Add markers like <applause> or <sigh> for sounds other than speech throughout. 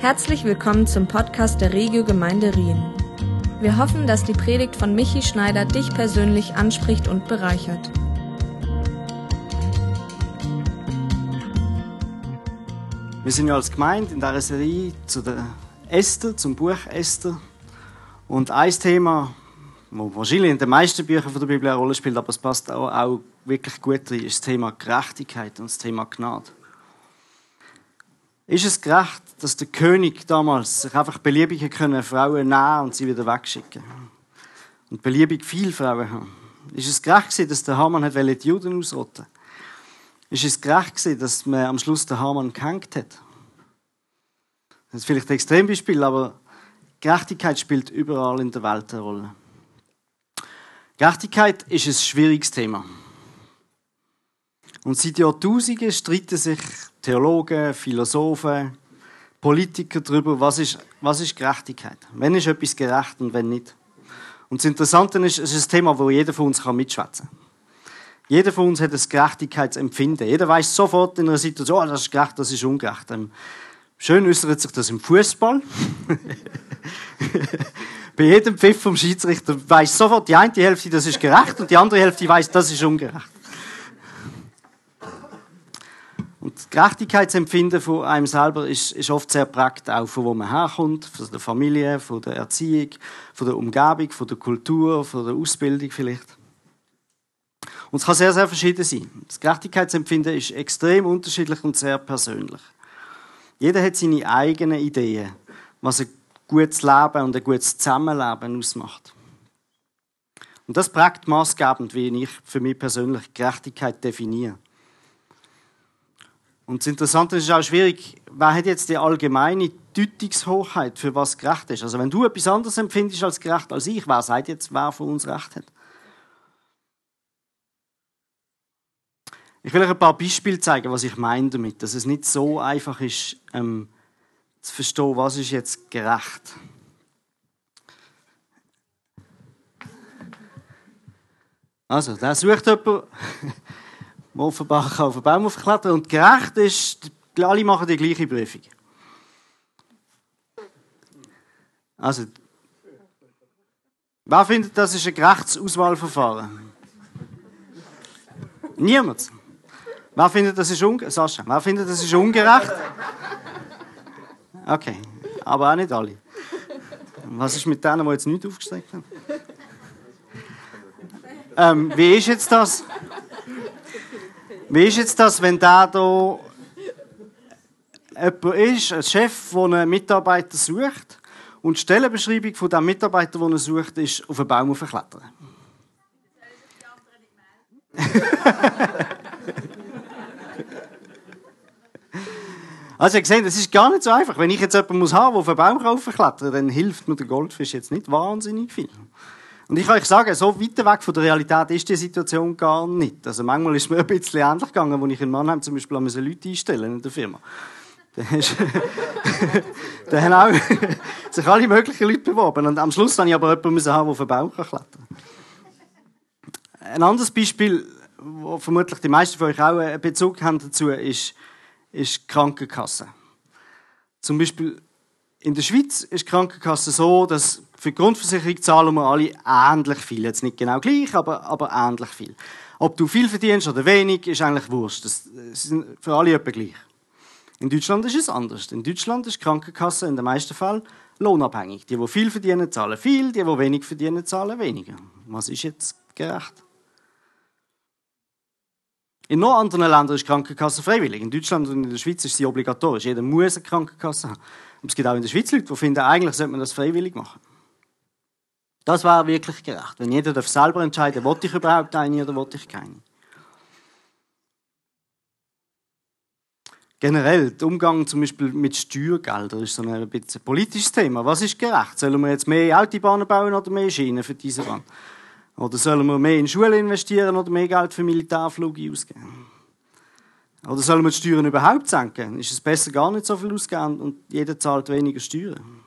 Herzlich willkommen zum Podcast der Regio Gemeinde Rien. Wir hoffen, dass die Predigt von Michi Schneider dich persönlich anspricht und bereichert. Wir sind ja als Gemeinde in dieser Serie zu der Esther, zum Buch Esther. Und ein Thema, das wahrscheinlich in den meisten Büchern der Bibel eine Rolle spielt, aber es passt auch, auch wirklich gut rein, ist das Thema Gerechtigkeit und das Thema Gnade. Ist es gerecht, dass der König damals sich einfach beliebige können Frauen nehmen und sie wieder wegschicken und beliebig viele Frauen haben? Ist es gerecht gewesen, dass der Haman hat die Juden ausrotten Ist es gerecht gewesen, dass man am Schluss den Haman gehängt hat? Das ist vielleicht ein Extrembeispiel, aber Gerechtigkeit spielt überall in der Welt eine Rolle. Gerechtigkeit ist ein schwieriges Thema. Und seit Jahrtausenden streiten sich Theologen, Philosophen, Politiker darüber, was ist, was ist Gerechtigkeit? Wenn ist etwas gerecht und wenn nicht? Und das Interessante ist, es ist ein Thema, wo jeder von uns mitschwätzen kann. Jeder von uns hat ein Gerechtigkeitsempfinden. Jeder weiß sofort in einer Situation, oh, das ist gerecht, das ist ungerecht. Ähm, schön äußert sich das im Fußball. <laughs> Bei jedem Pfiff vom Schiedsrichter weiß sofort die eine Hälfte, das ist gerecht, und die andere Hälfte weiß, das ist ungerecht. Und das Gerechtigkeitsempfinden von einem selber ist, ist oft sehr prägt, auch von wo man herkommt, von der Familie, von der Erziehung, von der Umgebung, von der Kultur, von der Ausbildung vielleicht. Und es kann sehr, sehr verschieden sein. Das Gerechtigkeitsempfinden ist extrem unterschiedlich und sehr persönlich. Jeder hat seine eigenen Ideen, was ein gutes Leben und ein gutes Zusammenleben ausmacht. Und das prägt maßgebend, wie ich für mich persönlich Gerechtigkeit definiere. Und das Interessante ist auch schwierig, wer hat jetzt die allgemeine Deutungshochheit, für was gerecht ist? Also wenn du etwas anderes empfindest als gerecht als ich, wer sagt jetzt, wer von uns recht hat? Ich will euch ein paar Beispiele zeigen, was ich meine damit, dass es nicht so einfach ist, ähm, zu verstehen, was ist jetzt gerecht. Also, da sucht jemand <laughs> wo offenbar auf den Baum aufklettern Und gerecht ist, alle machen die gleiche Prüfung. Also, wer findet, das ist ein gerechtes Auswahlverfahren? Niemand. Wer findet, das ist ungerecht? Sascha, wer findet, das ist ungerecht? Okay, aber auch nicht alle. Was ist mit denen, die jetzt nicht aufgestreckt haben? Ähm, wie ist jetzt das? Wie ist jetzt das, wenn da da jemand ist, ein Chef, der einen Mitarbeiter sucht und die Stellenbeschreibung von dem Mitarbeiter, den er sucht, ist auf einen Baum aufklettern? <laughs> Also ihr seht, es ist gar nicht so einfach. Wenn ich jetzt jemanden muss haben, der auf einen Baum raufklettern kann, dann hilft mir der Goldfisch jetzt nicht wahnsinnig viel. Und ich kann euch sagen, so weit weg von der Realität ist die Situation gar nicht. Also manchmal ist mir ein bisschen ähnlich gegangen, als ich in Mannheim zum Beispiel Leute einstellen in der Firma. da <laughs> haben auch <laughs> sich alle möglichen Leute beworben. Und am Schluss habe ich aber jemanden haben, der auf den Baum klettern kann. Ein anderes Beispiel, wo vermutlich die meisten von euch auch einen Bezug haben dazu, ist, ist Krankenkasse. Zum Beispiel in der Schweiz ist die Krankenkasse so, dass für die Grundversicherung zahlen wir alle ähnlich viel. Jetzt nicht genau gleich, aber, aber ähnlich viel. Ob du viel verdienst oder wenig, ist eigentlich wurscht. Das ist für alle etwa gleich. In Deutschland ist es anders. In Deutschland ist die Krankenkasse in den meisten Fällen lohnabhängig. Die, die viel verdienen, zahlen viel, die, die wenig verdienen, zahlen weniger. Was ist jetzt gerecht? In noch anderen Ländern ist die Krankenkasse freiwillig. In Deutschland und in der Schweiz ist sie obligatorisch. Jeder muss eine Krankenkasse haben. Und es gibt auch in der Schweiz Leute, die finden, eigentlich sollte man das freiwillig machen. Das wäre wirklich gerecht. Wenn jeder darf selber entscheiden, wollte ich überhaupt eine oder wollte ich keine. Generell, der Umgang zum Beispiel mit Steuergeldern ist so ein bisschen ein politisches Thema. Was ist gerecht? Sollen wir jetzt mehr Autobahnen bauen oder mehr Schienen für diese Bahn? Oder sollen wir mehr in Schulen investieren oder mehr Geld für Militärflüge ausgeben? Oder sollen wir die Steuern überhaupt senken? Ist es besser, gar nicht so viel auszugeben und jeder zahlt weniger Steuern?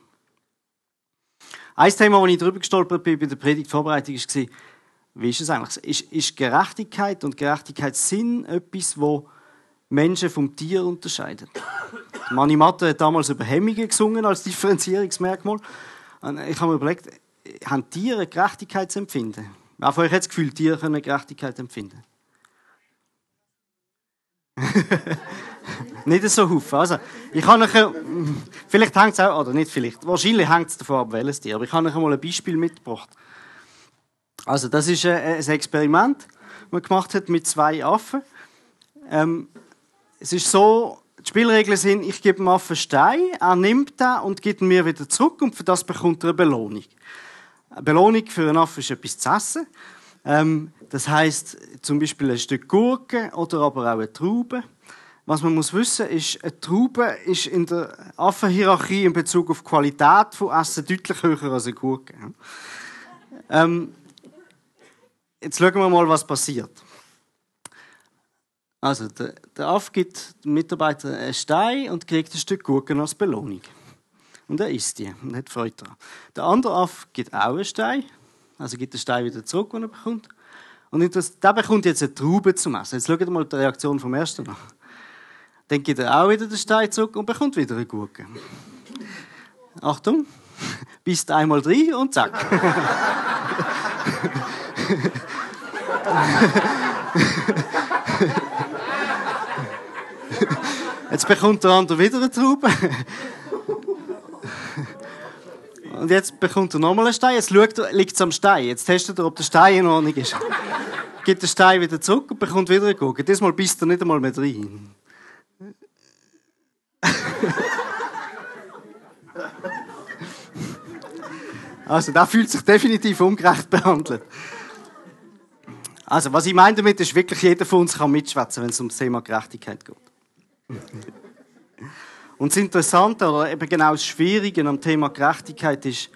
Ein Thema, wo ich drüber gestolpert bin bei der Predigtvorbereitung, war, wie ist es eigentlich? Ist, ist Gerechtigkeit und Gerechtigkeitssinn etwas, wo Menschen vom Tier unterscheidet. Mani Matte hat damals über Hemmungen gesungen als Differenzierungsmerkmal. Und ich habe mir überlegt, haben Tiere Gerechtigkeitsempfinden? Wer von euch hat das Gefühl, Tiere können Gerechtigkeit empfinden? <laughs> nicht so Haufen. Also, ich habe euch, vielleicht hängt es auch, oder nicht vielleicht, wahrscheinlich hängt es davon ab, welches Tier, aber ich habe euch mal ein Beispiel mitgebracht. Also, das ist ein Experiment, das man gemacht hat mit zwei Affen. Ähm, es ist so, die Spielregeln sind, ich gebe dem Affen Stein, er nimmt den und gibt ihn mir wieder zurück und für das bekommt er eine Belohnung. Eine Belohnung für einen Affen ist etwas zu essen. Ähm, das heißt zum Beispiel ein Stück Gurke oder aber auch eine Traube. Was man muss wissen ist, eine Traube ist in der Affenhierarchie in Bezug auf Qualität von Essen deutlich höher als eine Gurke. Ähm, jetzt schauen wir mal, was passiert. Also, der, der Affe gibt dem Mitarbeiter einen Stein und kriegt ein Stück Gurken als Belohnung. Und er isst die und hat Freude daran. Der andere Affe gibt auch einen Stein, also gibt den Stein wieder zurück, den er bekommt. Und der bekommt jetzt eine Traube zum Essen. Jetzt schaut mal die Reaktion vom ersten an. Dann gibt er auch wieder den Stein zurück und bekommt wieder eine Gurke. Achtung, <laughs> bist einmal drin und zack. <laughs> Jetzt bekommt der andere wieder eine Traube. Und jetzt bekommt er nochmal einen Stein. Jetzt schaut er, liegt es am Stein. Jetzt testet er, ob der Stein in Ordnung ist. <laughs> Gibt den Stein wieder zurück und bekommt wieder einen Gurke. Diesmal bist er nicht einmal mehr drin. <laughs> Also, da fühlt sich definitiv ungerecht behandelt. Also, was ich meine damit ist, wirklich jeder von uns kann mitschwätzen, wenn es um das Thema Gerechtigkeit geht. Und das Interessante oder eben genau das Schwierige am Thema Gerechtigkeit ist,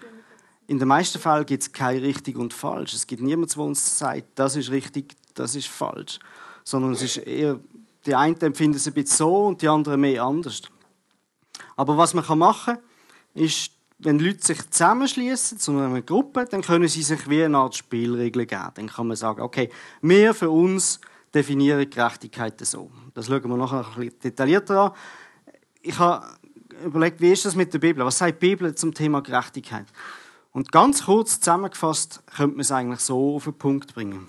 in den meisten Fällen gibt es kein richtig und falsch. Es gibt niemanden, der uns sagt, das ist richtig, das ist falsch. Sondern es ist eher, die einen empfinden es ein bisschen so und die anderen mehr anders. Aber was man machen kann, ist, wenn Leute sich zusammenschließen zu einer Gruppe, dann können sie sich wie eine Art Spielregeln geben. Dann kann man sagen, okay, wir für uns definieren Gerechtigkeit so. Das schauen wir nachher ein bisschen detaillierter an. Ich habe überlegt, wie ist das mit der Bibel? Was sagt die Bibel zum Thema Gerechtigkeit? Und ganz kurz zusammengefasst könnte man es eigentlich so auf den Punkt bringen.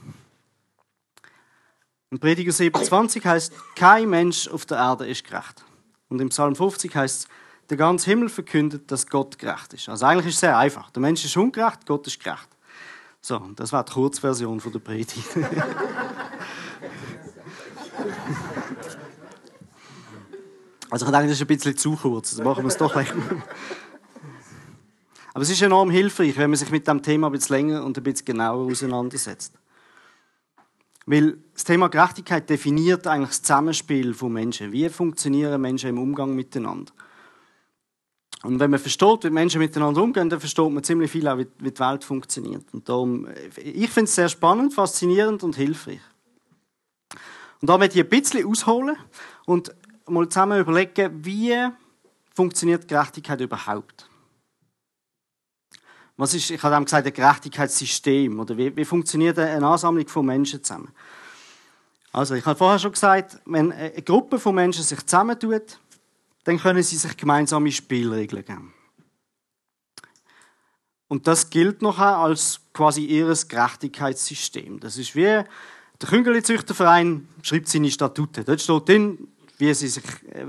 In Prediger 27 heißt, kein Mensch auf der Erde ist gerecht. Und im Psalm 50 heißt es, der ganze Himmel verkündet, dass Gott gerecht ist. Also eigentlich ist es sehr einfach. Der Mensch ist ungerecht, Gott ist gerecht. So, das war die Kurzversion von der Predigt. <laughs> Also ich denke, das ist ein bisschen zu kurz. Also machen wir es doch gleich. Aber es ist enorm hilfreich, wenn man sich mit dem Thema ein bisschen länger und ein bisschen genauer auseinandersetzt. Weil das Thema Gerechtigkeit definiert eigentlich das Zusammenspiel von Menschen. Wie funktionieren Menschen im Umgang miteinander? Und wenn man versteht, wie Menschen miteinander umgehen, dann versteht man ziemlich viel auch, wie die Welt funktioniert. Und darum, ich finde es sehr spannend, faszinierend und hilfreich. Und da möchte ich ein bisschen ausholen und mal zusammen überlegen, wie funktioniert Gerechtigkeit überhaupt? Was ist, ich habe eben gesagt, ein Gerechtigkeitssystem oder wie, wie funktioniert eine Ansammlung von Menschen zusammen? Also ich habe vorher schon gesagt, wenn eine Gruppe von Menschen sich zusammentut, dann können sie sich gemeinsame Spielregeln geben. Und das gilt noch als quasi ihres Gerechtigkeitssystem. Das ist wie der Küngeli-Züchterverein schreibt seine Statute. Dort steht drin, wie sie, sich, äh,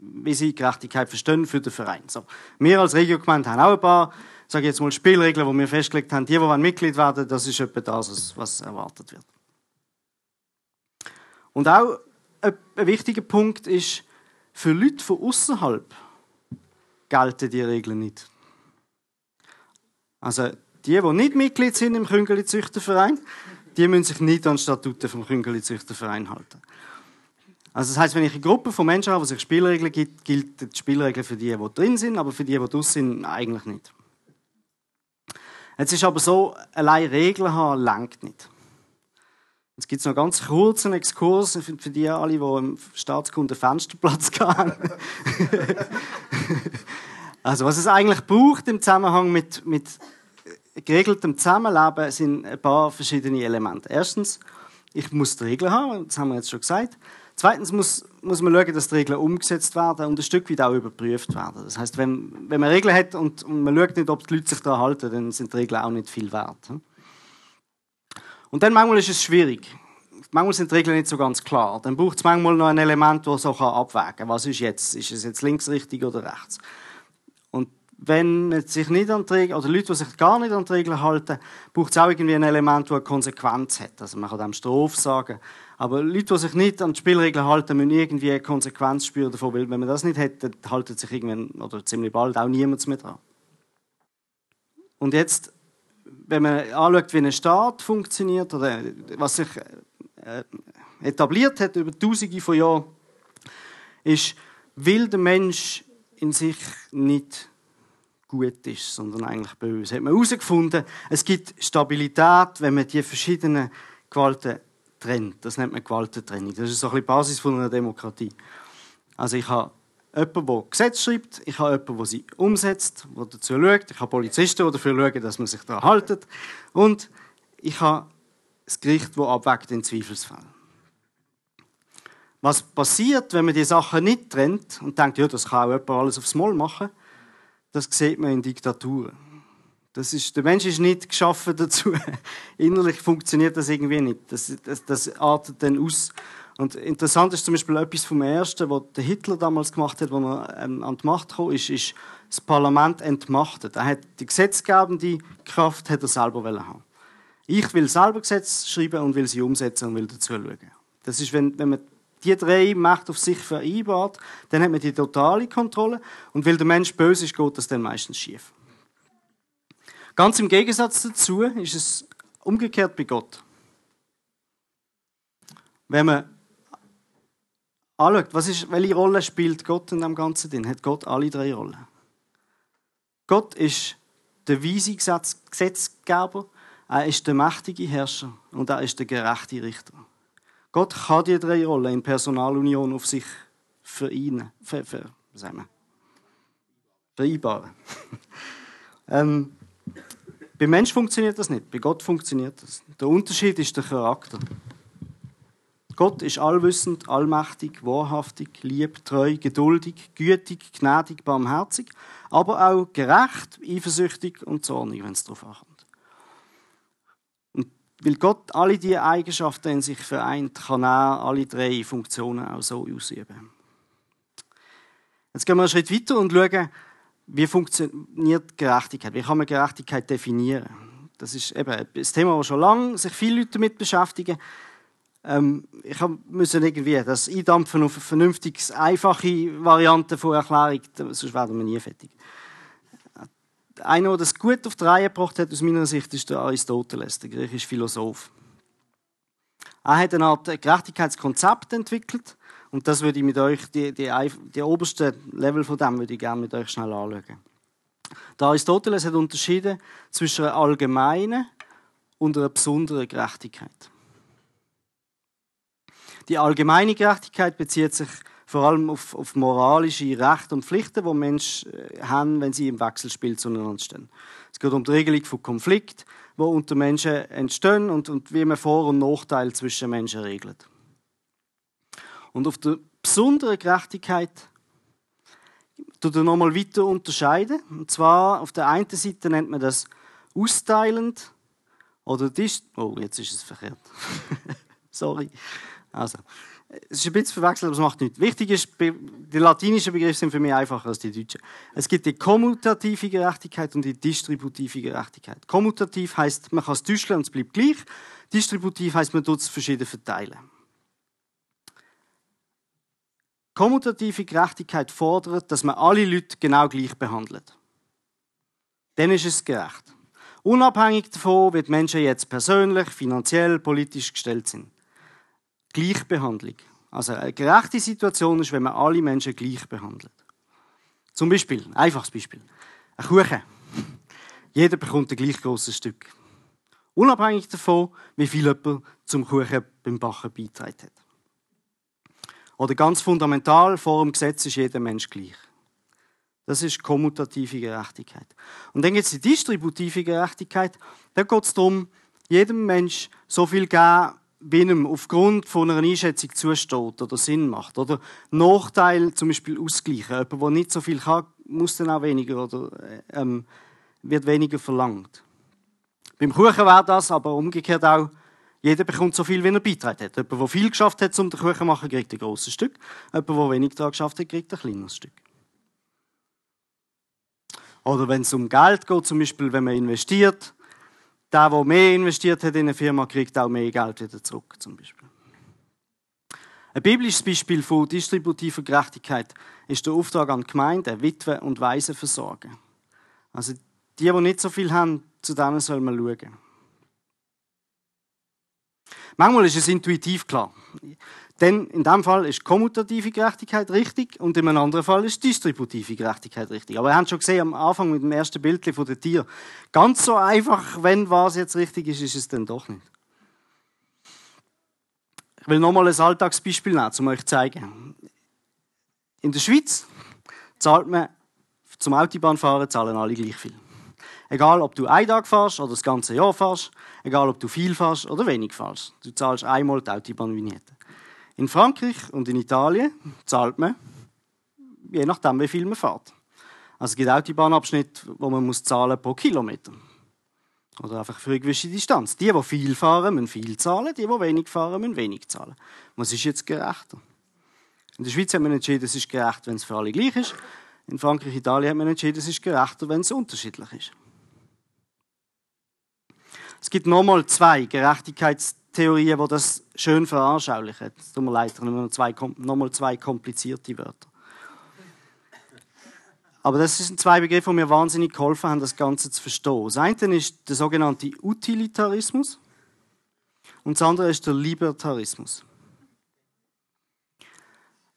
wie sie Gerechtigkeit verstehen für den Verein. So. Wir als Regiogemeinde haben auch ein paar, sage jetzt mal, Spielregeln, die wir festgelegt haben. Die, die Mitglied werden, das ist etwa das, was erwartet wird. Und auch ein wichtiger Punkt ist, für Leute von außerhalb gelten die Regeln nicht. Also die, die nicht Mitglied sind im Küngeli-Züchterverein, die müssen sich nicht an Statuten vom Küngeli-Züchterverein halten. Also das heißt, wenn ich eine Gruppe von Menschen habe, die sich Spielregeln gibt, gilt die Spielregeln für die, die drin sind, aber für die, die draußen sind, eigentlich nicht. Jetzt ist aber so, allein Regeln haben, langt nicht. Jetzt gibt es noch ganz kurz einen Exkurs für, für die alle, die im Staatskunden Fensterplatz haben. <laughs> also was es eigentlich braucht im Zusammenhang mit, mit geregeltem Zusammenleben sind ein paar verschiedene Elemente. Erstens, ich muss die Regeln haben, das haben wir jetzt schon gesagt. Zweitens muss, muss man schauen, dass die Regeln umgesetzt werden und ein Stück weit auch überprüft werden. Das heißt, wenn, wenn man Regeln hat und, und man schaut nicht, ob die Leute sich daran halten, dann sind die Regeln auch nicht viel wert. Und dann manchmal ist es schwierig. Manchmal sind die Regeln nicht so ganz klar. Dann braucht es manchmal noch ein Element, das so abwägen kann. Was ist jetzt? Ist es jetzt links richtig oder rechts? Wenn sich nicht an die Regeln, oder Leute, die sich gar nicht an die Regeln halten, braucht es auch irgendwie ein Element, das eine Konsequenz hat. Also man kann dem Strophe sagen. Aber Leute, die sich nicht an die Spielregeln halten, müssen irgendwie eine Konsequenz spüren davon, weil wenn man das nicht hat, dann haltet sich irgendwann, oder ziemlich bald, auch niemand mehr dran. Und jetzt, wenn man anschaut, wie ein Staat funktioniert, oder was sich äh, etabliert hat über Tausende von Jahren, ist, will der Mensch in sich nicht gut ist, sondern eigentlich böse. Hat man herausgefunden, es gibt Stabilität, wenn man die verschiedenen Gewalten trennt. Das nennt man Gewaltentrennung. Das ist so ein bisschen die Basis von einer Demokratie. Also ich habe jemanden, der Gesetze schreibt, ich habe jemanden, der sie umsetzt, der dazu schaut, ich habe Polizisten, die dafür schauen, dass man sich daran hält und ich habe das Gericht, das abwägt in Zweifelsfällen. Was passiert, wenn man die Sachen nicht trennt und denkt, ja, das kann auch jemand alles aufs Mal machen, das sieht man in Diktaturen. Das ist, der Mensch ist nicht geschaffen dazu. <laughs> Innerlich funktioniert das irgendwie nicht. Das, das, das artet dann aus. Und interessant ist zum Beispiel etwas vom Ersten, was der Hitler damals gemacht hat, als er ähm, an die Macht kam, ist, ist das Parlament entmachtet. Er hat die gesetzgebende Kraft hat er selber haben. Ich will selber Gesetze schreiben und will sie umsetzen und will dazu schauen. Das ist, wenn, wenn man die drei Mächte auf sich vereinbart, dann hat man die totale Kontrolle. Und weil der Mensch böse ist, geht das dann meistens schief. Ganz im Gegensatz dazu ist es umgekehrt bei Gott. Wenn man anschaut, was ist, welche Rolle spielt Gott in dem Ganzen drin, hat Gott alle drei Rollen. Gott ist der weise Gesetzgeber, er ist der mächtige Herrscher und er ist der gerechte Richter. Gott kann die drei Rollen in Personalunion auf sich vereinen, ver, ver, vereinbaren. <laughs> ähm, beim Mensch funktioniert das nicht, bei Gott funktioniert das. Der Unterschied ist der Charakter. Gott ist allwissend, allmächtig, wahrhaftig, lieb, treu, geduldig, gütig, gnädig, barmherzig, aber auch gerecht, eifersüchtig und zornig, wenn es darauf ankommt. Weil Gott alle diese Eigenschaften in sich vereint, kann er alle drei Funktionen auch so ausüben. Jetzt gehen wir einen Schritt weiter und schauen, wie funktioniert Gerechtigkeit? Wie kann man Gerechtigkeit definieren? Das ist eben ein Thema, das schon lange sich viele Leute damit beschäftigen. Ähm, ich musste irgendwie das eindampfen auf eine vernünftige, einfache Variante von Erklärung, sonst werden wir nie fertig einer, der das gut auf die Reihe gebracht hat, aus meiner Sicht, ist der Aristoteles, der griechische Philosoph. Er hat eine Art Gerechtigkeitskonzept entwickelt und das würde ich mit euch, die, die, die oberste Level von dem würde ich gerne mit euch schnell anschauen. Der Aristoteles hat unterschieden zwischen einer allgemeinen und einer besonderen Gerechtigkeit. Die allgemeine Gerechtigkeit bezieht sich vor allem auf, auf moralische Rechte und Pflichten, die Menschen äh, haben, wenn sie im Wechselspiel zueinander stehen. Es geht um die Regelung von Konflikten, die unter Menschen entstehen und, und wie man Vor- und Nachteile zwischen Menschen regelt. Und auf der besonderen Gerechtigkeit tut er nochmal weiter unterscheiden. Und zwar auf der einen Seite nennt man das austeilend oder dis Oh, jetzt ist es verkehrt. <laughs> Sorry. Also, es ist ein bisschen verwechselt, aber es macht nichts. Wichtig ist, die latinischen Begriffe sind für mich einfacher als die deutschen. Es gibt die kommutative Gerechtigkeit und die distributive Gerechtigkeit. Kommutativ heißt, man kann es tauschen und es bleibt gleich. Distributiv heißt, man tut es verschieden verteilen. Kommutative Gerechtigkeit fordert, dass man alle Leute genau gleich behandelt. Dann ist es gerecht. Unabhängig davon, wie die Menschen jetzt persönlich, finanziell, politisch gestellt sind. Gleichbehandlung. Also eine gerechte Situation ist, wenn man alle Menschen gleich behandelt. Zum Beispiel, einfaches Beispiel. Ein Kuchen. Jeder bekommt ein gleich grosses Stück. Unabhängig davon, wie viel jemand zum Kuchen beim Backen beitragen hat. Oder ganz fundamental, vor dem Gesetz ist jeder Mensch gleich. Das ist kommutative Gerechtigkeit. Und dann gibt es die distributive Gerechtigkeit. Da geht es darum, jedem Mensch so viel geben, wie einem aufgrund von einer Einschätzung zusteht oder Sinn macht. Oder Nachteil zum Beispiel ausgleichen. Jemand, der nicht so viel kann, muss dann auch weniger oder ähm, wird weniger verlangt. Beim Kuchen wäre das aber umgekehrt auch, jeder bekommt so viel, wie er beitragen hat. Jemand, der viel geschafft hat, um den Kuchen zu machen, kriegt ein grosses Stück. Jemand, der wenig daran geschafft hat, kriegt ein kleineres Stück. Oder wenn es um Geld geht, zum Beispiel, wenn man investiert, der, der mehr investiert hat in eine Firma, kriegt auch mehr Geld wieder zurück, zum Beispiel. Ein biblisches Beispiel von distributiver Gerechtigkeit ist der Auftrag an Gemeinden, Witwen und Waisen versorgen. Also die, die nicht so viel haben, zu denen soll man schauen. Manchmal ist es intuitiv klar. Denn in diesem Fall ist kommutative Gerechtigkeit richtig und in einem anderen Fall ist distributive Gerechtigkeit richtig. Aber ihr habt schon gesehen am Anfang mit dem ersten Bild von den Tieren, ganz so einfach, wenn was jetzt richtig ist, ist es dann doch nicht. Ich will nochmal ein Alltagsbeispiel nehmen, um euch zu zeigen. In der Schweiz zahlt man zum Autobahnfahren zahlen alle gleich viel. Egal, ob du einen Tag fährst oder das ganze Jahr fährst, egal, ob du viel fährst oder wenig fährst. Du zahlst einmal die Autobahnvignette. In Frankreich und in Italien zahlt man, je nachdem, wie viel man fährt. Also es gibt Autobahnabschnitte, wo man muss zahlen pro Kilometer. Oder einfach für eine gewisse Distanz. Die, die viel fahren, müssen viel zahlen, die, die wenig fahren, müssen wenig zahlen. Was ist jetzt gerechter? In der Schweiz hat man entschieden, es ist gerecht, wenn es für alle gleich ist. In Frankreich, Italien hat man entschieden, es ist gerechter, wenn es unterschiedlich ist. Es gibt nochmal zwei Gerechtigkeitstheorien, die das schön veranschaulichen. Es tut mir leid, noch zwei, nochmal zwei komplizierte Wörter. Aber das sind zwei Begriffe, die mir wahnsinnig geholfen haben, das Ganze zu verstehen. Das eine ist der sogenannte Utilitarismus und das andere ist der Libertarismus.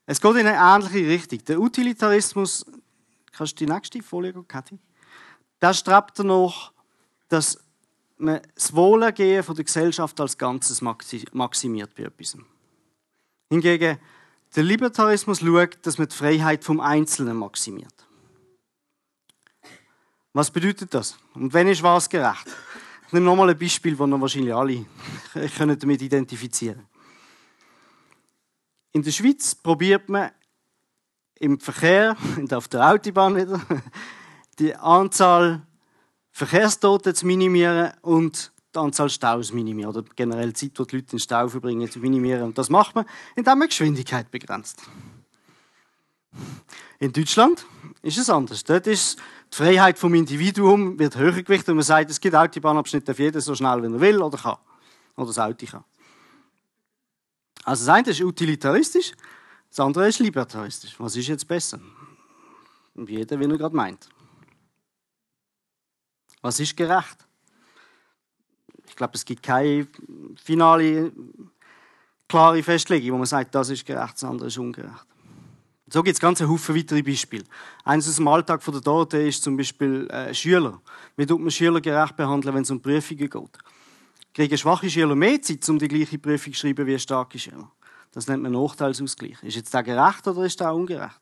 Es geht in eine ähnliche Richtung. Der Utilitarismus, kannst du die nächste Folie gehen, Kathi? Der strebt danach, dass man das Wohlergehen der Gesellschaft als Ganzes maximiert bei etwas. Hingegen der Libertarismus schaut, dass man die Freiheit vom Einzelnen maximiert. Was bedeutet das? Und wenn ist was gerecht? Ich nehme nochmal ein Beispiel, das wahrscheinlich alle <laughs> können damit identifizieren. In der Schweiz probiert man im Verkehr, auf der Autobahn wieder, <laughs> die Anzahl Verkehrstote zu minimieren und die Anzahl Staus minimieren. Oder generell die Zeit, die die Leute in den Stau verbringen, zu minimieren. Und das macht man, indem man Geschwindigkeit begrenzt. In Deutschland ist es anders. Dort ist die Freiheit vom Individuum wird höher gewichtet und man sagt, es gibt Autobahnabschnitte auf jeden so schnell, wie er will oder kann. Oder das Auto kann. Also das eine ist utilitaristisch, das andere ist libertaristisch. Was ist jetzt besser? Jeder, wie er gerade meint. Was ist gerecht? Ich glaube, es gibt keine finale, klare Festlegung, wo man sagt, das ist gerecht, das andere ist ungerecht. So gibt es ganz Haufen weitere Beispiele. Eines aus dem Alltag der Dorte ist zum Beispiel äh, Schüler. Wie tut man Schüler gerecht behandeln, wenn es um Prüfungen geht? Kriegen schwache Schüler mehr Zeit, um die gleiche Prüfung zu schreiben wie starke Schüler? Das nennt man Nachteilsausgleich. Ist jetzt der gerecht oder ist der ungerecht?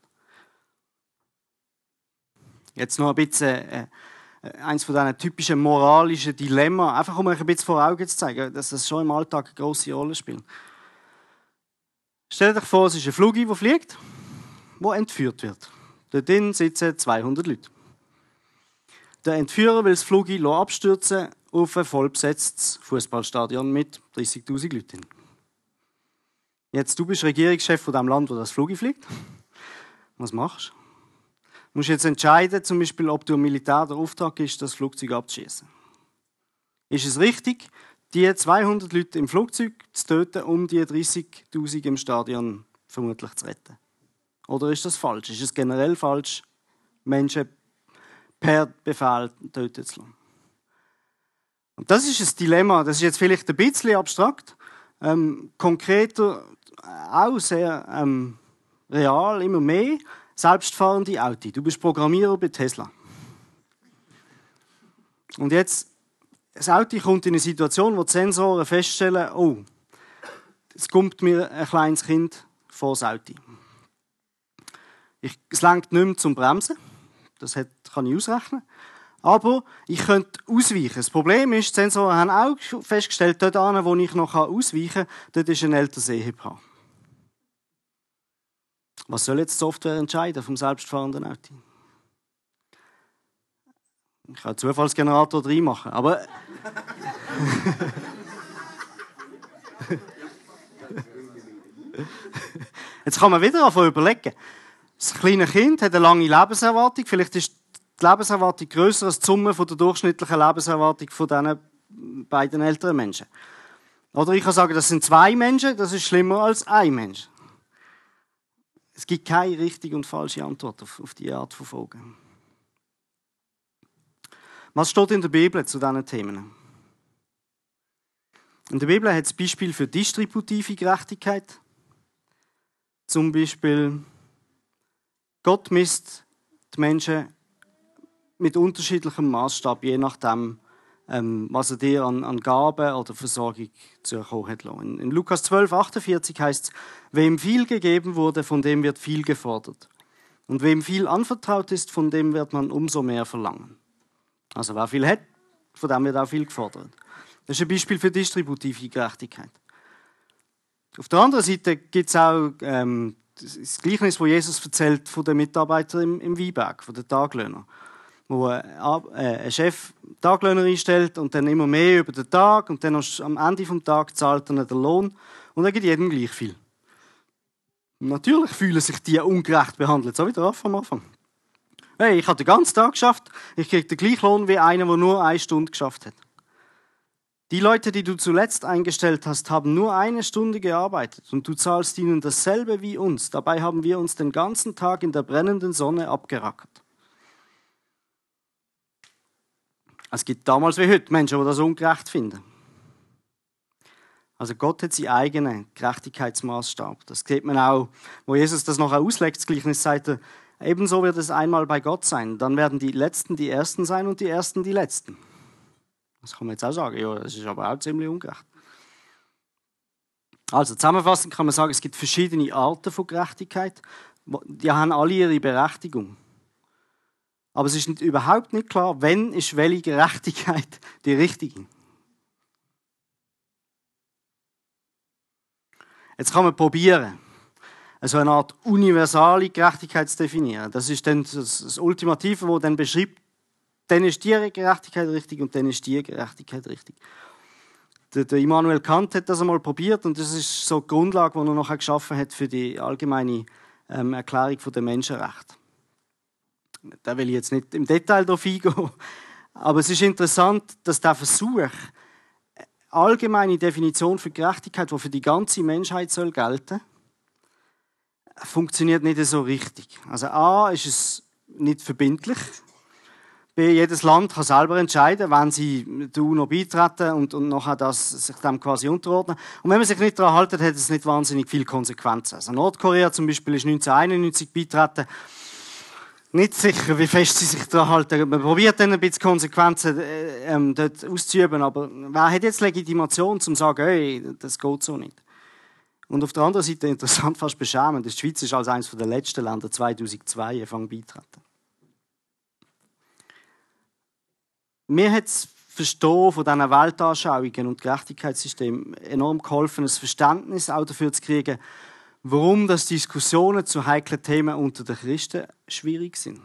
Jetzt noch ein bisschen äh, eins von diesen typischen moralischen Dilemma, einfach um euch ein bisschen vor Augen zu zeigen, dass das schon im Alltag eine grosse Rolle spielt. Stellt euch vor, es ist ein Flug, der fliegt, der entführt wird. Dort sitzen 200 Leute. Der Entführer will das Flug abstürzen auf ein vollbesetztes Fußballstadion mit 30.000 Leuten. Jetzt, du bist Regierungschef von dem Land, wo das Flug fliegt. Was machst du? Musst jetzt entscheiden, zum Beispiel, ob du Militär der Auftrag ist, das Flugzeug abzuschießen. Ist es richtig, die 200 Leute im Flugzeug zu töten, um die 30.000 im Stadion vermutlich zu retten? Oder ist das falsch? Ist es generell falsch, Menschen per Befehl töten zu lassen? Und das ist ein Dilemma. Das ist jetzt vielleicht ein bisschen abstrakt, ähm, konkreter, auch sehr ähm, real, immer mehr selbstfahrende Auto. Du bist Programmierer bei Tesla. Und jetzt, das Auto kommt in eine Situation, wo die Sensoren feststellen, oh, es kommt mir ein kleines Kind vor das Auto. Ich, es lenkt nicht mehr zum Bremsen. Das hat, kann ich ausrechnen. Aber ich könnte ausweichen. Das Problem ist, die Sensoren haben auch festgestellt, dort wo ich noch ausweichen kann, dort ist ein älteres Ehepaar. Was soll jetzt die Software entscheiden vom selbstfahrenden Auto? Ich kann einen Zufallsgenerator reinmachen, aber. <laughs> Jetzt kann man wieder davon überlegen. Das kleine Kind hat eine lange Lebenserwartung. Vielleicht ist die Lebenserwartung grösser als die Summe der durchschnittlichen Lebenserwartung von diesen beiden älteren Menschen. Oder ich kann sagen, das sind zwei Menschen, das ist schlimmer als ein Mensch. Es gibt keine richtige und falsche Antwort auf, auf diese Art von Fragen. Was steht in der Bibel zu diesen Themen? In der Bibel hat es Beispiel für distributive Gerechtigkeit. Zum Beispiel, Gott misst die Menschen mit unterschiedlichem Maßstab, je nachdem, ähm, was er dir an, an Gaben oder Versorgung zu erkommen hat. In, in Lukas 12, 48 heißt es, wem viel gegeben wurde, von dem wird viel gefordert. Und wem viel anvertraut ist, von dem wird man umso mehr verlangen. Also wer viel hat, von dem wird auch viel gefordert. Das ist ein Beispiel für distributive Gerechtigkeit. Auf der anderen Seite gibt es auch ähm, das Gleichnis, wo Jesus erzählt von den Mitarbeitern im, im Weinberg, von den Taglöhnern wo äh, ein Chef Taglöhner einstellt und dann immer mehr über den Tag und dann am Ende des Tages zahlt er den Lohn und er gibt jedem gleich viel. natürlich fühlen sich die ungerecht behandelt, so wie der Raff am Anfang. Hey, ich habe den ganzen Tag geschafft, ich kriege den gleichen Lohn wie einer, der nur eine Stunde geschafft hat. Die Leute, die du zuletzt eingestellt hast, haben nur eine Stunde gearbeitet und du zahlst ihnen dasselbe wie uns. Dabei haben wir uns den ganzen Tag in der brennenden Sonne abgerackert. Es gibt damals wie heute Menschen, die das ungerecht finden. Also Gott hat seinen eigenen Gerechtigkeitsmaßstab. Das sieht man auch, wo Jesus das noch auslegt, das Gleichnis sagt er, ebenso wird es einmal bei Gott sein. Dann werden die Letzten die Ersten sein und die Ersten die Letzten. Das kann man jetzt auch sagen, ja, das ist aber auch ziemlich ungerecht. Also zusammenfassend kann man sagen, es gibt verschiedene Arten von Gerechtigkeit. Die haben alle ihre Berechtigung. Aber es ist überhaupt nicht klar, wenn ist welche Gerechtigkeit <laughs> die richtige. Jetzt kann man probieren, also eine Art universale Gerechtigkeit zu definieren. Das ist dann das Ultimative, wo dann beschreibt, dann ist die Gerechtigkeit richtig und dann ist die Gerechtigkeit richtig. Der, Immanuel Kant hat das einmal probiert und das ist so die Grundlage, die er noch geschaffen hat für die allgemeine ähm, Erklärung der Menschenrechte da will ich jetzt nicht im Detail darauf eingehen, <laughs> aber es ist interessant, dass der Versuch, allgemeine Definition für Gerechtigkeit, die für die ganze Menschheit soll gelten, funktioniert nicht so richtig. Also A ist es nicht verbindlich. B, jedes Land kann selber entscheiden, wenn sie der UNO beitreten und, und nachher das sich dem quasi unterordnen. Und wenn man sich nicht daran hält, hat es nicht wahnsinnig viele Konsequenzen. Also Nordkorea zum Beispiel ist 1991 beitreten nicht sicher, wie fest sie sich daran halten. Man probiert dann ein bisschen Konsequenzen äh, ähm, dort auszuüben, aber wer hat jetzt Legitimation, um zu sagen, hey, das geht so nicht? Und auf der anderen Seite interessant, fast beschämend, die Schweiz ist als eines der letzten Länder 2002 angefangen beitreten. Mir hat das Verstehen von diesen Weltanschauungen und Gerechtigkeitssystemen enorm geholfen, ein Verständnis auch dafür zu kriegen, warum das Diskussionen zu heiklen Themen unter den Christen schwierig sind.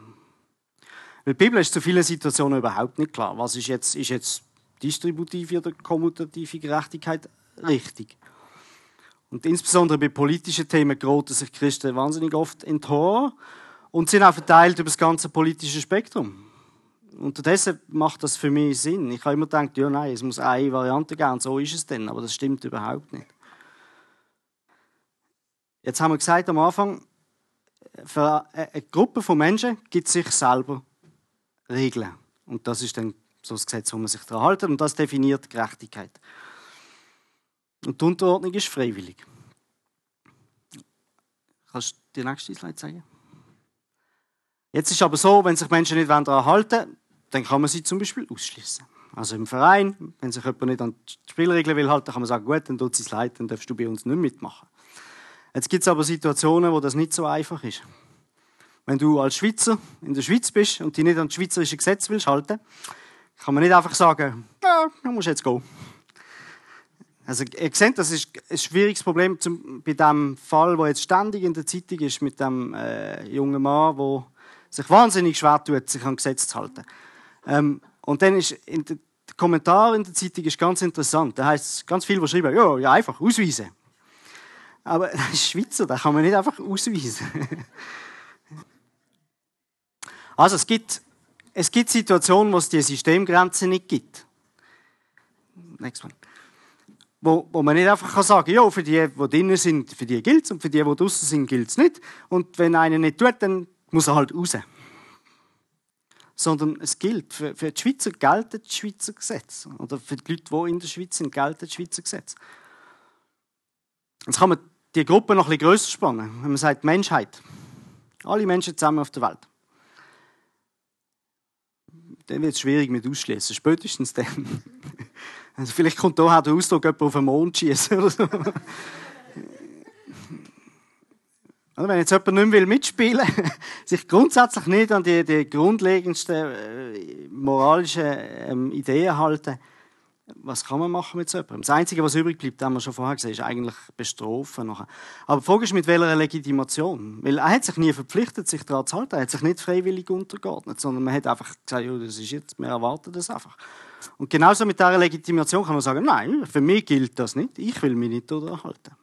Weil die Bibel ist zu vielen Situationen überhaupt nicht klar. Was ist jetzt, ist jetzt distributive oder kommutative Gerechtigkeit richtig? Und insbesondere bei politischen Themen geraten sich Christen wahnsinnig oft in Tor und sind auch verteilt über das ganze politische Spektrum. Deshalb macht das für mich Sinn. Ich habe immer gedacht, ja, nein, es muss eine Variante geben, und so ist es denn. Aber das stimmt überhaupt nicht. Jetzt haben wir gesagt am Anfang, für eine Gruppe von Menschen gibt sich selber Regeln. Und das ist dann so das Gesetz, wo man sich daran hält. Und das definiert Gerechtigkeit. Und die Unterordnung ist freiwillig. Kannst du die nächste Slide zeigen? Jetzt ist aber so, wenn sich Menschen nicht daran halten dann kann man sie zum Beispiel ausschließen. Also im Verein, wenn sich jemand nicht an die Spielregeln will kann man sagen, gut, dann tut es leid, dann darfst du bei uns nicht mitmachen. Jetzt gibt es aber Situationen, wo das nicht so einfach ist. Wenn du als Schweizer in der Schweiz bist und dich nicht an das schweizerische Gesetz willst halten, kann man nicht einfach sagen, ja, du musst jetzt gehen. Also, ihr seht, das ist ein schwieriges Problem zum, bei dem Fall, der jetzt ständig in der Zeitung ist, mit dem äh, jungen Mann, der sich wahnsinnig schwer tut, sich an Gesetz zu halten. Ähm, und dann ist der, Kommentar in der Zeitung ist ganz interessant. Da heißt ganz viel, was schreiben, ja, ja, einfach ausweisen. Aber <laughs> das ist Schweizer, da kann man nicht einfach ausweisen. also es gibt, es gibt Situationen, wo es die Systemgrenze nicht gibt. Next one wo, wo man nicht einfach kann sagen ja, für die, die drinnen sind, für die gilt es und für die, die draußen sind, gilt es nicht. Und wenn einer nicht tut, dann muss er halt raus. Sondern es gilt, für, für die Schweizer gelten die Schweizer Gesetze. Oder für die Leute, die in der Schweiz sind, gelten die Schweizer Gesetze. Jetzt kann man die Gruppe noch ein bisschen grösser spannen, wenn man sagt Menschheit. Alle Menschen zusammen auf der Welt. Dann wird es schwierig mit ausschließen. Spätestens dann. <laughs> Also vielleicht kommt daher der Ausdruck, jemand auf den Mond schießen oder so. wenn jetzt jemand nicht mehr mitspielen will, <laughs> sich grundsätzlich nicht an die, die grundlegendsten äh, moralischen ähm, Ideen halten, was kann man machen mit so jemandem? Das Einzige, was übrig bleibt, haben wir schon vorher gesehen, ist eigentlich bestrafen. Nachher. Aber die Frage ist, mit welcher Legitimation? Weil er hat sich nie verpflichtet, sich daran zu halten. Er hat sich nicht freiwillig untergeordnet, sondern man hat einfach gesagt, ja, das ist jetzt, wir erwarten das einfach. Und genauso mit dieser Legitimation kann man sagen, nein, für mich gilt das nicht, ich will mich nicht daran halten.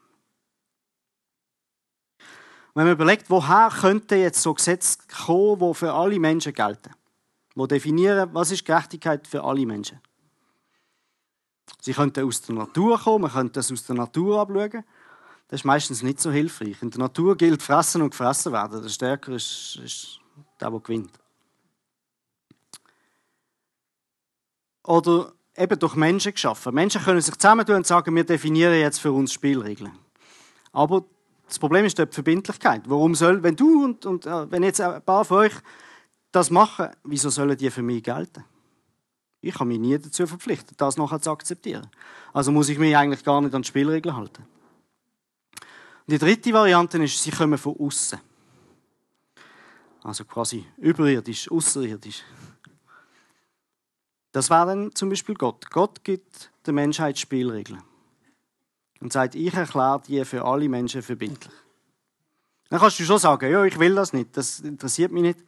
Wenn man überlegt, woher könnte jetzt so Gesetze kommen, die für alle Menschen gelten, die definieren, was ist Gerechtigkeit für alle Menschen. Sie könnten aus der Natur kommen, man könnte das aus der Natur abschauen. Das ist meistens nicht so hilfreich. In der Natur gilt fressen und gefressen werden. Der Stärker ist, ist der, der gewinnt. Oder eben durch Menschen geschaffen. Menschen können sich zusammentun und sagen, wir definieren jetzt für uns Spielregeln. Aber das Problem ist die Verbindlichkeit. Warum soll, wenn du und, und äh, wenn jetzt ein paar von euch das machen, wieso sollen die für mich gelten? Ich habe mich nie dazu verpflichtet, das nachher zu akzeptieren. Also muss ich mich eigentlich gar nicht an die Spielregeln halten. Und die dritte Variante ist, sie kommen von außen. Also quasi überirdisch, außerirdisch. Das wäre dann zum Beispiel Gott. Gott gibt der Menschheit Spielregeln. Und sagt, ich erkläre die für alle Menschen verbindlich. Dann kannst du schon sagen, ja, ich will das nicht, das interessiert mich nicht.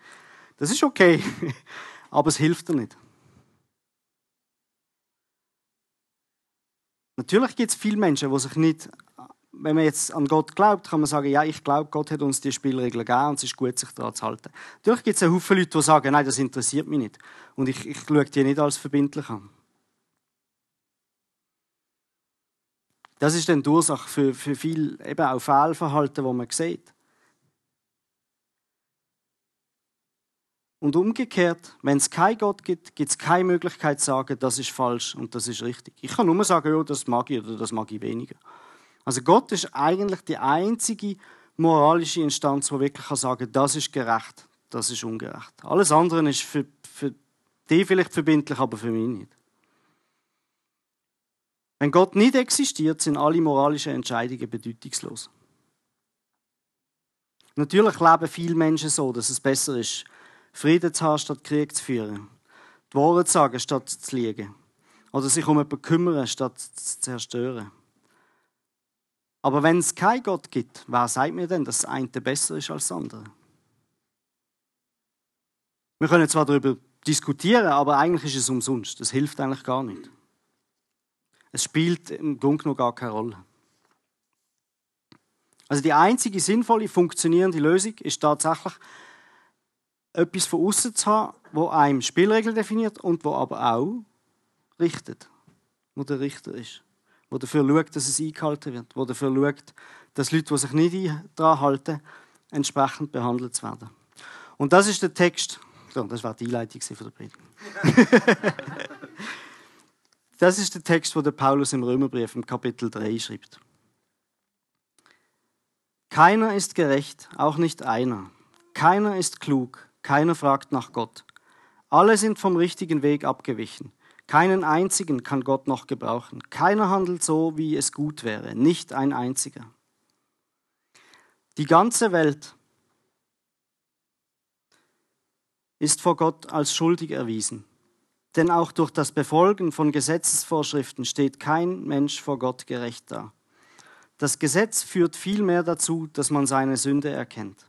Das ist okay, <laughs> aber es hilft dir nicht. Natürlich gibt es viele Menschen, die sich nicht, wenn man jetzt an Gott glaubt, kann man sagen, ja, ich glaube, Gott hat uns die Spielregeln gegeben und es ist gut, sich daran zu halten. Natürlich gibt es einen Haufen Leute, die sagen, nein, das interessiert mich nicht. Und ich, ich schaue die nicht als verbindlich an. Das ist dann die Ursache für, für viel eben auch Fehlverhalten, das man sieht. Und umgekehrt, wenn es keinen Gott gibt, gibt es keine Möglichkeit zu sagen, das ist falsch und das ist richtig. Ich kann nur sagen, ja, das mag ich oder das mag ich weniger. Also Gott ist eigentlich die einzige moralische Instanz, die wirklich kann sagen das ist gerecht, das ist ungerecht. Alles andere ist für, für dich vielleicht verbindlich, aber für mich nicht. Wenn Gott nicht existiert, sind alle moralischen Entscheidungen bedeutungslos. Natürlich leben viele Menschen so, dass es besser ist, Frieden zu haben, statt Krieg zu führen. Die Wahrheit zu sagen, statt zu liegen. Oder sich um jemanden kümmern, statt zu zerstören. Aber wenn es keinen Gott gibt, wer sagt mir denn, dass das eine besser ist als das andere? Wir können zwar darüber diskutieren, aber eigentlich ist es umsonst. Das hilft eigentlich gar nicht. Es spielt im Grunde genommen gar keine Rolle. Also die einzige sinnvolle, funktionierende Lösung ist tatsächlich, etwas von außen zu haben, wo einem Spielregeln definiert und wo aber auch richtet, wo der Richter ist, wo dafür schaut, dass es eingehalten wird, wo dafür schaut, dass Leute, die sich nicht daran halten, entsprechend behandelt werden. Und das ist der Text. So, das war die Einleitung für die Predigt. <laughs> das ist der Text, wo der Paulus im Römerbrief im Kapitel 3 schreibt. Keiner ist gerecht, auch nicht einer. Keiner ist klug, keiner fragt nach Gott. Alle sind vom richtigen Weg abgewichen. Keinen einzigen kann Gott noch gebrauchen. Keiner handelt so, wie es gut wäre. Nicht ein einziger. Die ganze Welt ist vor Gott als schuldig erwiesen. Denn auch durch das Befolgen von Gesetzesvorschriften steht kein Mensch vor Gott gerecht da. Das Gesetz führt vielmehr dazu, dass man seine Sünde erkennt.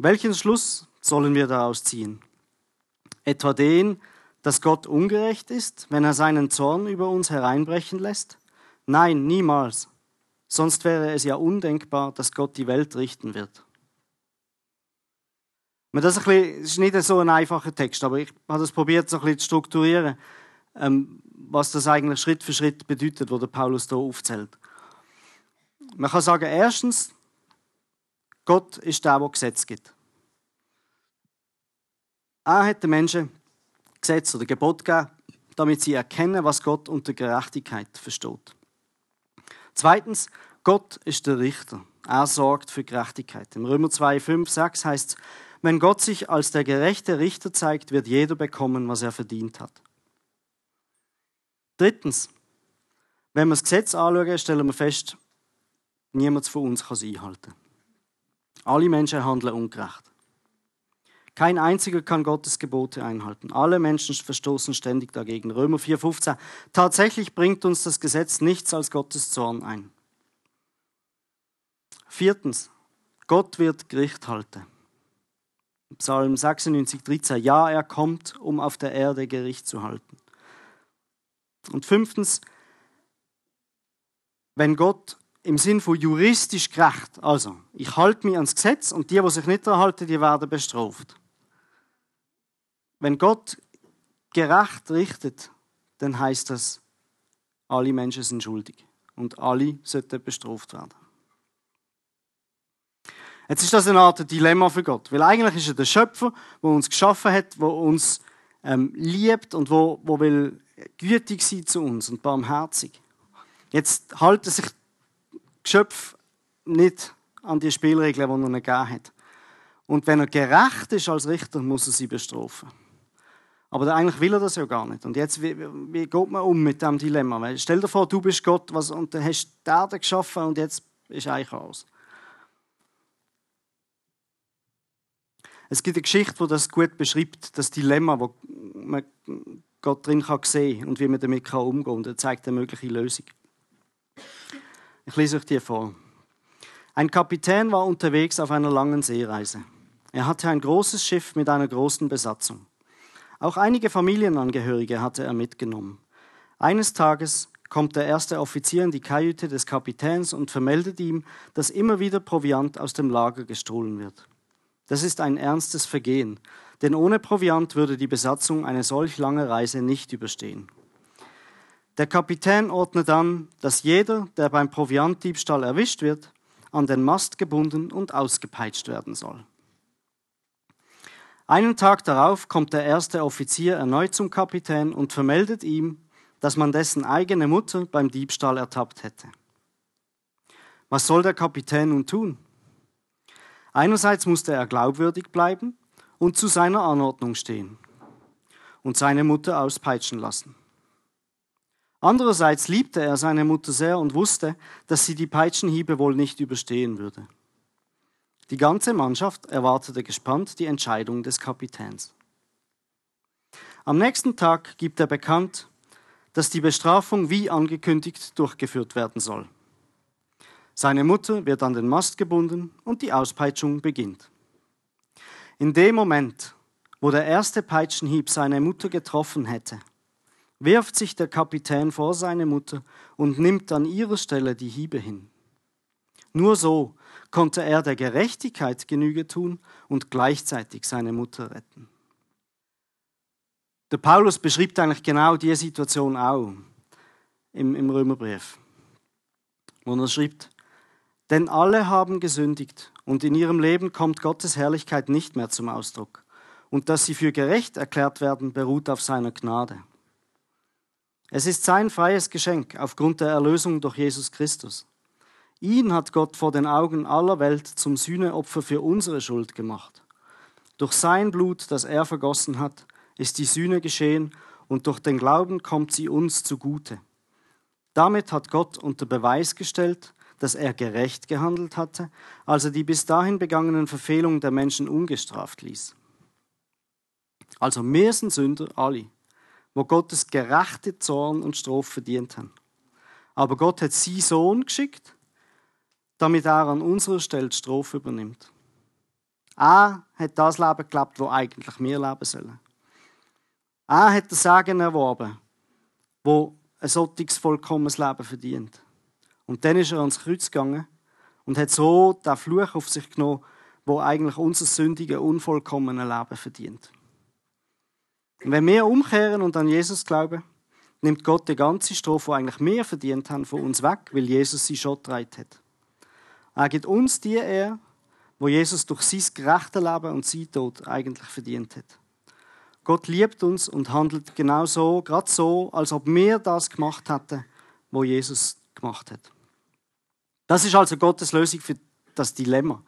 Welchen Schluss sollen wir daraus ziehen? Etwa den, dass Gott ungerecht ist, wenn er seinen Zorn über uns hereinbrechen lässt? Nein, niemals. Sonst wäre es ja undenkbar, dass Gott die Welt richten wird. Das ist, nicht so ein einfacher Text, aber ich habe das probiert, so ein bisschen zu strukturieren, ähm, was das eigentlich Schritt für Schritt bedeutet, der Paulus hier aufzählt. Man kann sagen, erstens, Gott ist der, der Gesetz gibt. Er hat den Menschen Gesetz oder Gebot gegeben, damit sie erkennen, was Gott unter Gerechtigkeit versteht. Zweitens, Gott ist der Richter. Er sorgt für Gerechtigkeit. Im Römer 2, 5, 6 heißt es, wenn Gott sich als der gerechte Richter zeigt, wird jeder bekommen, was er verdient hat. Drittens, wenn wir das Gesetz anschauen, stellen wir fest, niemand von uns kann es einhalten. Alle Menschen handeln ungerecht. Kein einziger kann Gottes Gebote einhalten. Alle Menschen verstoßen ständig dagegen. Römer 4,15. Tatsächlich bringt uns das Gesetz nichts als Gottes Zorn ein. Viertens. Gott wird Gericht halten. Psalm 96, 13. Ja, er kommt, um auf der Erde Gericht zu halten. Und fünftens. Wenn Gott im Sinn von juristisch gerecht, also ich halte mich ans Gesetz und die, die sich nicht daran halten, die werden bestraft. Wenn Gott gerecht richtet, dann heißt das, alle Menschen sind schuldig und alle sollten bestraft werden. Jetzt ist das eine Art Dilemma für Gott, weil eigentlich ist er der Schöpfer, der uns geschaffen hat, der uns ähm, liebt und wo, wo will gütig sein zu uns und barmherzig. Jetzt halten sich Geschöpf nicht an die Spielregeln, die er ihnen gegeben hat. Und wenn er gerecht ist als Richter, muss er sie bestrafen. Aber eigentlich will er das ja gar nicht. Und jetzt, wie, wie geht man um mit diesem Dilemma? Weil stell dir vor, du bist Gott was, und dann hast du die Erde geschaffen und jetzt ist eigentlich aus. Es gibt eine Geschichte, die das gut beschreibt, das Dilemma, wo man Gott drin kann sehen und wie man damit kann umgehen kann. Und er zeigt eine mögliche Lösung. Ich lese euch die vor. Ein Kapitän war unterwegs auf einer langen Seereise. Er hatte ein großes Schiff mit einer großen Besatzung. Auch einige Familienangehörige hatte er mitgenommen. Eines Tages kommt der erste Offizier in die Kajüte des Kapitäns und vermeldet ihm, dass immer wieder Proviant aus dem Lager gestohlen wird. Das ist ein ernstes Vergehen, denn ohne Proviant würde die Besatzung eine solch lange Reise nicht überstehen. Der Kapitän ordnet an, dass jeder, der beim Proviantdiebstahl erwischt wird, an den Mast gebunden und ausgepeitscht werden soll. Einen Tag darauf kommt der erste Offizier erneut zum Kapitän und vermeldet ihm, dass man dessen eigene Mutter beim Diebstahl ertappt hätte. Was soll der Kapitän nun tun? Einerseits musste er glaubwürdig bleiben und zu seiner Anordnung stehen und seine Mutter auspeitschen lassen. Andererseits liebte er seine Mutter sehr und wusste, dass sie die Peitschenhiebe wohl nicht überstehen würde. Die ganze Mannschaft erwartete gespannt die Entscheidung des Kapitäns. Am nächsten Tag gibt er bekannt, dass die Bestrafung wie angekündigt durchgeführt werden soll. Seine Mutter wird an den Mast gebunden und die Auspeitschung beginnt. In dem Moment, wo der erste Peitschenhieb seine Mutter getroffen hätte, wirft sich der Kapitän vor seine Mutter und nimmt an ihrer Stelle die Hiebe hin. Nur so konnte er der Gerechtigkeit Genüge tun und gleichzeitig seine Mutter retten. Der Paulus beschreibt eigentlich genau diese Situation auch im, im Römerbrief, wo er schreibt, denn alle haben gesündigt und in ihrem Leben kommt Gottes Herrlichkeit nicht mehr zum Ausdruck. Und dass sie für gerecht erklärt werden, beruht auf seiner Gnade. Es ist sein freies Geschenk aufgrund der Erlösung durch Jesus Christus. Ihn hat Gott vor den Augen aller Welt zum Sühneopfer für unsere Schuld gemacht. Durch sein Blut, das er vergossen hat, ist die Sühne geschehen und durch den Glauben kommt sie uns zugute. Damit hat Gott unter Beweis gestellt, dass er gerecht gehandelt hatte, als er die bis dahin begangenen Verfehlungen der Menschen ungestraft ließ. Also wir sind Sünder, alle, wo Gottes gerechte Zorn und Strafe verdient haben. Aber Gott hat seinen Sohn geschickt, damit er an unserer Stelle die Strafe übernimmt. Er hat das Leben gelebt, wo eigentlich wir leben sollen. Er hat das Sagen erworben, wo ein solches vollkommenes Leben verdient. Und dann ist er ans Kreuz gegangen und hat so den Fluch auf sich genommen, wo eigentlich unser sündige, unvollkommene Leben verdient. Und wenn wir umkehren und an Jesus glauben, nimmt Gott die ganze Strophe, die eigentlich wir verdient haben, von uns weg, weil Jesus sie schon getragen hat. Er gibt uns die Ehre, wo Jesus durch sein gerechtes Leben und sein Tod eigentlich verdient hat. Gott liebt uns und handelt genau so, gerade so, als ob wir das gemacht hätten, wo Jesus gemacht hat. Das ist also Gottes Lösung für das Dilemma.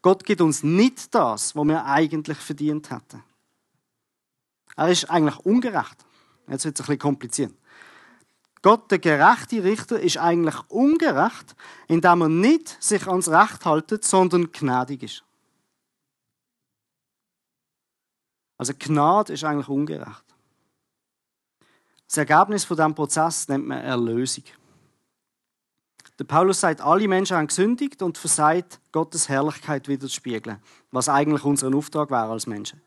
Gott gibt uns nicht das, was wir eigentlich verdient hätten. Er ist eigentlich ungerecht. Jetzt wird es ein bisschen kompliziert. Gott, der gerechte Richter, ist eigentlich ungerecht, indem er nicht sich ans Recht haltet, sondern gnädig ist. Also Gnade ist eigentlich ungerecht. Das Ergebnis von diesem Prozess nennt man Erlösung. Der Paulus sagt, alle Menschen haben gesündigt und versagt, Gottes Herrlichkeit widerspiegeln, was eigentlich unser Auftrag wäre als Menschen.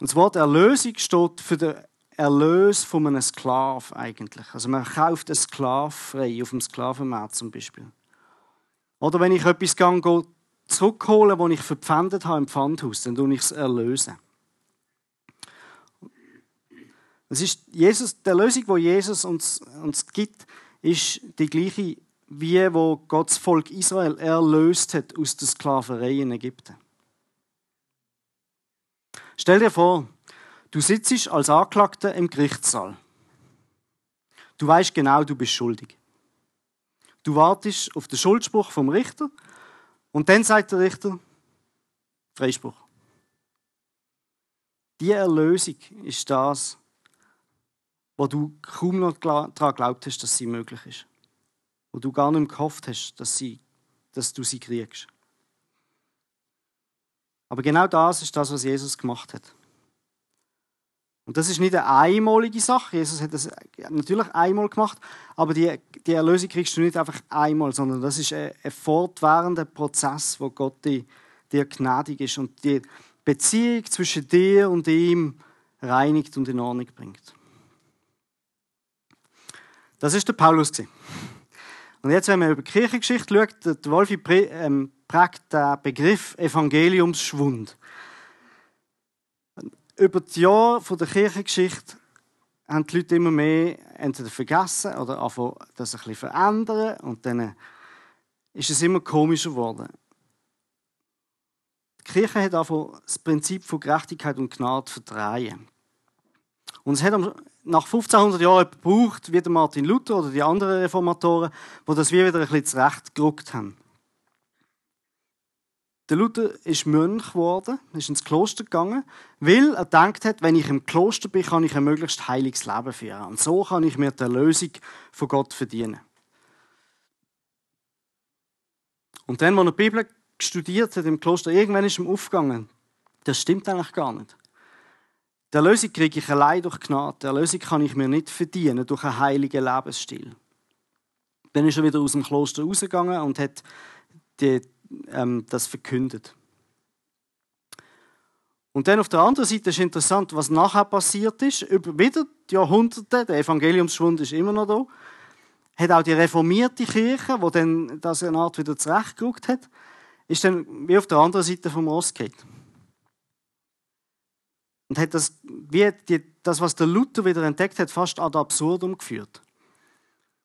Und das Wort Erlösung steht für den Erlös von einem Sklav eigentlich. Also man kauft einen Sklav frei auf dem Sklavenmarkt zum Beispiel. Oder wenn ich etwas gehe, zurückholen, das ich verpfändet habe im Pfandhaus, dann tue ich es erlösen. Das ist Jesus, die Lösung, die Jesus uns, uns gibt, ist die gleiche, wie wo Gott das Volk Israel erlöst hat aus der Sklaverei in Ägypten. Stell dir vor, du sitzt als Anklagter im Gerichtssaal. Du weißt genau, du bist schuldig. Du wartest auf den Schuldspruch vom Richter und dann sagt der Richter Freispruch. Die Erlösung ist das, wo du kaum noch daran glaubt hast, dass sie möglich ist. Wo du gar nicht gehofft hast, dass, sie, dass du sie kriegst. Aber genau das ist das, was Jesus gemacht hat. Und das ist nicht eine einmalige Sache. Jesus hat das natürlich einmal gemacht, aber die, die Erlösung kriegst du nicht einfach einmal, sondern das ist ein, ein fortwährender Prozess, wo Gott dir, dir gnädig ist und die Beziehung zwischen dir und ihm reinigt und in Ordnung bringt. Das ist der Paulus. Und jetzt, wenn man über die Kirchengeschichte schaut, der Wolfi ähm, prägt den Begriff Evangeliumsschwund. Über die Jahre der Kirchengeschichte haben die Leute immer mehr entweder vergessen oder anfangen, das ein bisschen verändern und dann ist es immer komischer geworden. Die Kirche hat angefangen, das Prinzip von Gerechtigkeit und Gnade verdrehen. Und es hat nach 1500 Jahren gebraucht, wie Martin Luther oder die anderen Reformatoren, die das wieder ein bisschen zurechtgerückt haben. Der Luther ist Mönch geworden, ist ins Kloster gegangen, weil er gedacht hat, wenn ich im Kloster bin, kann ich ein möglichst heiliges Leben führen. Und so kann ich mir die Erlösung von Gott verdienen. Und dann, als er die Bibel studiert hat im Kloster, irgendwann ist ihm aufgegangen, das stimmt eigentlich gar nicht. Die Erlösung kriege ich allein durch Gnade. Die Erlösung kann ich mir nicht verdienen durch einen heiligen Lebensstil. Dann ist er wieder aus dem Kloster rausgegangen und hat die, ähm, das verkündet. Und dann auf der anderen Seite ist interessant, was nachher passiert ist. Über wieder die Jahrhunderte, der Evangeliumsschwund ist immer noch da, hat auch die reformierte Kirche, die dann das eine Art wieder zurechtgerückt hat, ist dann wie auf der anderen Seite vom Ross geht. Und hat das, wie die, das, was der Luther wieder entdeckt hat, fast ad absurdum geführt.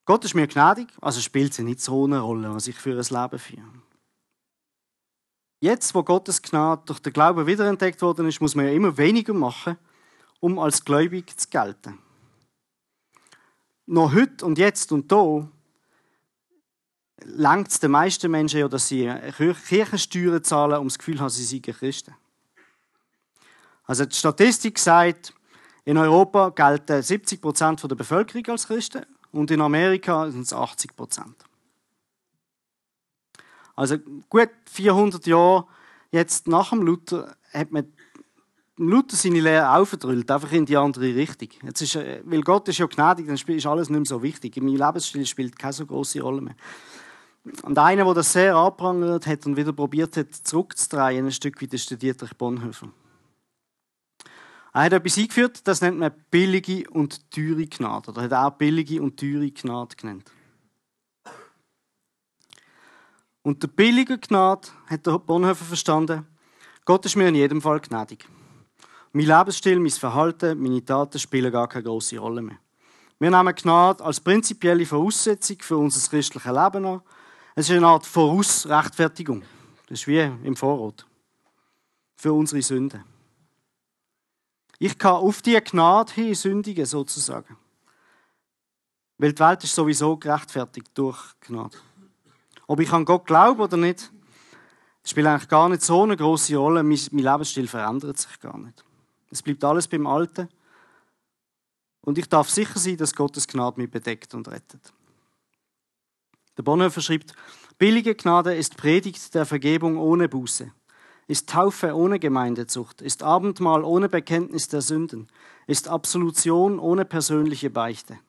Gott ist mir gnädig, also spielt sie nicht so eine Rolle, was ich für ein Leben führe. Jetzt, wo Gottes Gnade durch den Glauben wiederentdeckt worden ist, muss man ja immer weniger machen, um als gläubig zu gelten. Noch heute und jetzt und da langt es den meisten Menschen ja, dass sie Kirchensteuern zahlen, um das Gefühl haben, sie seien Christen. Also die Statistik sagt, in Europa gelten 70 Prozent der Bevölkerung als Christen und in Amerika sind es 80 Prozent. Also gut 400 Jahre jetzt nach dem Luther hat man Luther seine Lehre aufgedrüllt, einfach in die andere Richtung. Jetzt ist, äh, weil Gott ist ja gnädig, dann ist alles nicht mehr so wichtig. Mein Lebensstil spielt keine so große Rolle mehr. Und einer, der das sehr anprangert hat und wieder probiert hat, zurückzudrehen, ein Stück wie der Dietrich Bonhoeffer. Er hat etwas eingeführt, das nennt man billige und teure Gnade. Oder hat er auch billige und teure Gnade genannt. Und der billige Gnade hat der Bonhoeffer verstanden, Gott ist mir in jedem Fall gnädig. Mein Lebensstil, mein Verhalten, meine Taten spielen gar keine große Rolle mehr. Wir nehmen Gnade als prinzipielle Voraussetzung für unser christliches Leben an. Es ist eine Art Vorausrechtfertigung. Das ist wie im Vorrat. Für unsere Sünden. Ich kann auf die Gnade hin sündigen, sozusagen. Weil die Welt ist sowieso gerechtfertigt durch Gnade. Ob ich an Gott glaube oder nicht, spielt eigentlich gar nicht so eine große Rolle. Mein, Lebensstil verändert sich gar nicht. Es bleibt alles beim Alten. Und ich darf sicher sein, dass Gottes Gnade mich bedeckt und rettet. Der Bonhoeffer schreibt, billige Gnade ist Predigt der Vergebung ohne Buße ist Taufe ohne Gemeindezucht, ist Abendmahl ohne Bekenntnis der Sünden, ist Absolution ohne persönliche Beichte.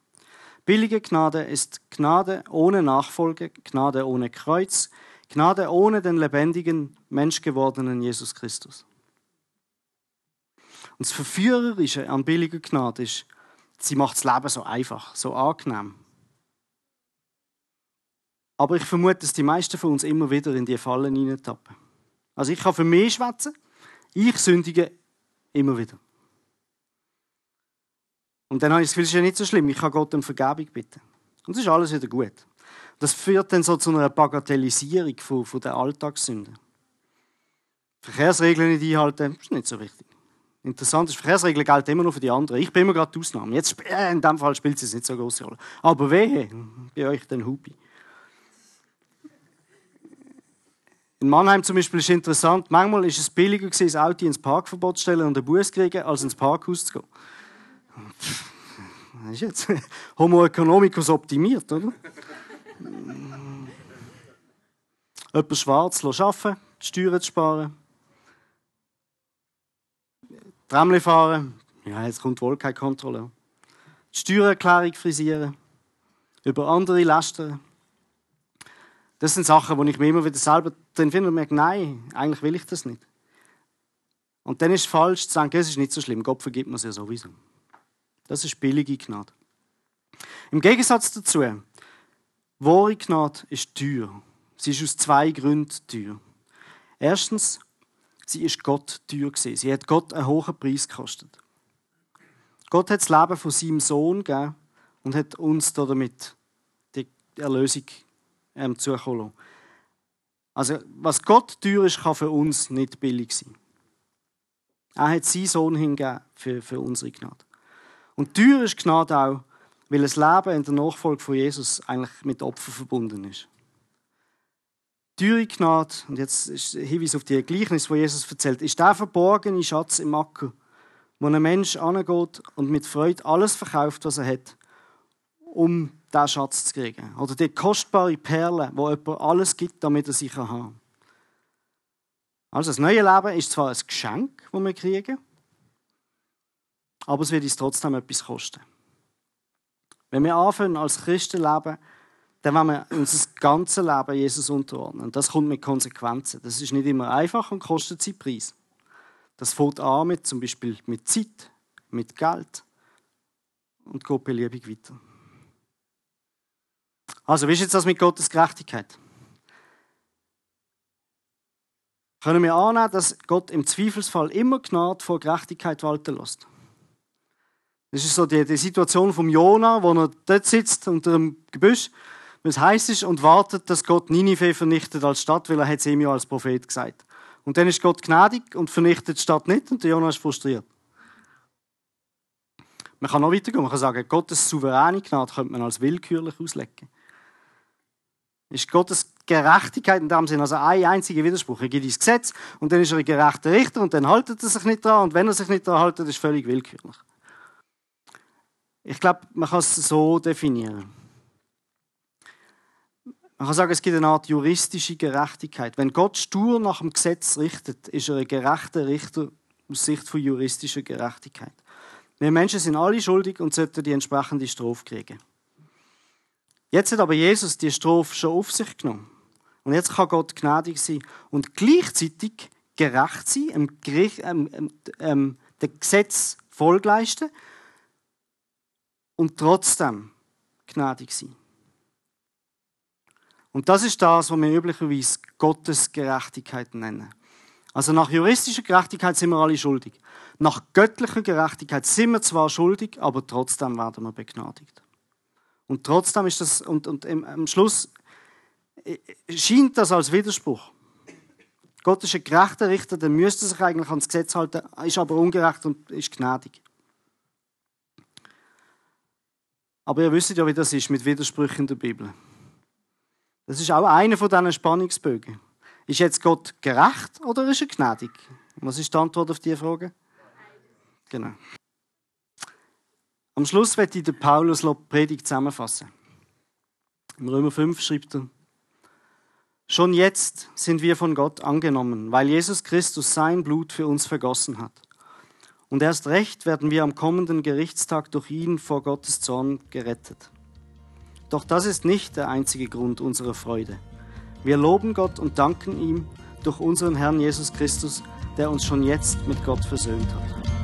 Billige Gnade ist Gnade ohne Nachfolge, Gnade ohne Kreuz, Gnade ohne den lebendigen, menschgewordenen Jesus Christus. Und das Verführerische an billiger Gnade ist, sie macht das Leben so einfach, so angenehm. Aber ich vermute, dass die meisten von uns immer wieder in die Fallen hineintappen. Also ich kann für mich schwätzen. Ich sündige immer wieder. Und dann habe ich das Gefühl, es ist ja nicht so schlimm. Ich kann Gott um Vergebung bitten. Und es ist alles wieder gut. Das führt dann so zu einer Bagatellisierung von, von der Alltagssünden. Verkehrsregeln nicht einhalten, ist nicht so wichtig. Interessant ist, Verkehrsregeln gelten immer nur für die anderen. Ich bin immer gerade die Ausnahme. Jetzt, äh, in dem Fall spielt es nicht so eine große Rolle. Aber wehe, bei euch den Hubi. In Mannheim zum Beispiel ist interessant, manchmal ist es billiger gewesen, das Auto ins Parkverbot zu stellen und einen Bus zu kriegen, als ins Parkhaus zu gehen. Das ist jetzt <laughs> Homo economicus optimiert, oder? Jemand schwarz arbeiten, die Steuern zu sparen. Tramli fahren, ja, jetzt kommt wohl keine Kontrolle. Die Steuererklärung frisieren. Über andere lästern. Das sind Sachen, wo ich mir immer wieder selber dann finde und merke, nein, eigentlich will ich das nicht. Und dann ist es falsch zu sagen, es ist nicht so schlimm, Gott vergibt mir es ja sowieso. Das ist billige Gnade. Im Gegensatz dazu, wahre Gnade ist teuer. Sie ist aus zwei Gründen teuer. Erstens, sie ist Gott teuer gewesen. Sie hat Gott einen hohen Preis gekostet. Gott hat das Leben von seinem Sohn gegeben und hat uns damit die Erlösung ähm, zukommen Also, was Gott teuer ist, kann für uns nicht billig sein. Er hat seinen Sohn hingegeben für, für unsere Gnade. Und teuer ist Gnade auch, weil das Leben in der Nachfolge von Jesus eigentlich mit Opfern verbunden ist. Teure Gnade, und jetzt ist Hinweis auf die Gleichnis, wo Jesus erzählt, ist der verborgene Schatz im Acker, wo ein Mensch angeht und mit Freude alles verkauft, was er hat, um diesen Schatz zu kriegen. Oder die kostbare Perle, wo jemand alles gibt, damit er sie haben. Also das neue Leben ist zwar ein Geschenk, das wir kriegen, aber es wird uns trotzdem etwas kosten. Wenn wir anfangen, als Christen leben, dann wollen wir unser ganzes Leben Jesus unterordnen. Und das kommt mit Konsequenzen. Das ist nicht immer einfach und kostet seinen Preis. Das fängt an mit zum Beispiel mit Zeit, mit Geld und geht beliebig weiter. Also, wie ist jetzt das mit Gottes Gerechtigkeit? Können wir annehmen, dass Gott im Zweifelsfall immer Gnade vor Gerechtigkeit walten lässt? Das ist so die, die Situation vom Jona, wo er dort sitzt unter dem Gebüsch, wenn es heiß ist und wartet, dass Gott Ninive vernichtet als Stadt, weil er hat es ihm ja als Prophet gesagt. Und dann ist Gott gnädig und vernichtet die Stadt nicht und Jona ist frustriert. Man kann noch weitergehen. Man kann sagen, Gottes souveräne Gnade könnte man als willkürlich auslegen ist Gottes Gerechtigkeit in dem Sinne, also ein einziger Widerspruch. Er gibt ins Gesetz und dann ist er ein gerechter Richter und dann haltet er sich nicht dran und wenn er sich nicht dran haltet, ist völlig willkürlich. Ich glaube, man kann es so definieren. Man kann sagen, es gibt eine Art juristische Gerechtigkeit. Wenn Gott stur nach dem Gesetz richtet, ist er ein gerechter Richter, aus Sicht von juristischer Gerechtigkeit. Wir Menschen sind alle schuldig und sollten die entsprechende Strophe kriegen. Jetzt hat aber Jesus die Strophe schon auf sich genommen. Und jetzt kann Gott gnädig sein und gleichzeitig gerecht sein, dem, Gericht, ähm, ähm, dem Gesetz Folge leisten und trotzdem gnädig sein. Und das ist das, was wir üblicherweise Gottes Gerechtigkeit nennen. Also nach juristischer Gerechtigkeit sind wir alle schuldig. Nach göttlicher Gerechtigkeit sind wir zwar schuldig, aber trotzdem werden wir begnadigt. Und trotzdem ist das, und, und im, am Schluss äh, scheint das als Widerspruch. Gott ist ein gerechter Richter, der müsste sich eigentlich ans Gesetz halten, ist aber ungerecht und ist gnädig. Aber ihr wisst ja, wie das ist mit Widersprüchen in der Bibel. Das ist auch einer von diesen Spannungsbögen. Ist jetzt Gott gerecht oder ist er gnädig? Was ist die Antwort auf diese Frage? Genau. Am Schluss wird der Paulus die Predigt zusammenfassen. Im Römer 5 schreibt er, Schon jetzt sind wir von Gott angenommen, weil Jesus Christus sein Blut für uns vergossen hat. Und erst recht werden wir am kommenden Gerichtstag durch ihn vor Gottes Zorn gerettet. Doch das ist nicht der einzige Grund unserer Freude. Wir loben Gott und danken ihm durch unseren Herrn Jesus Christus, der uns schon jetzt mit Gott versöhnt hat.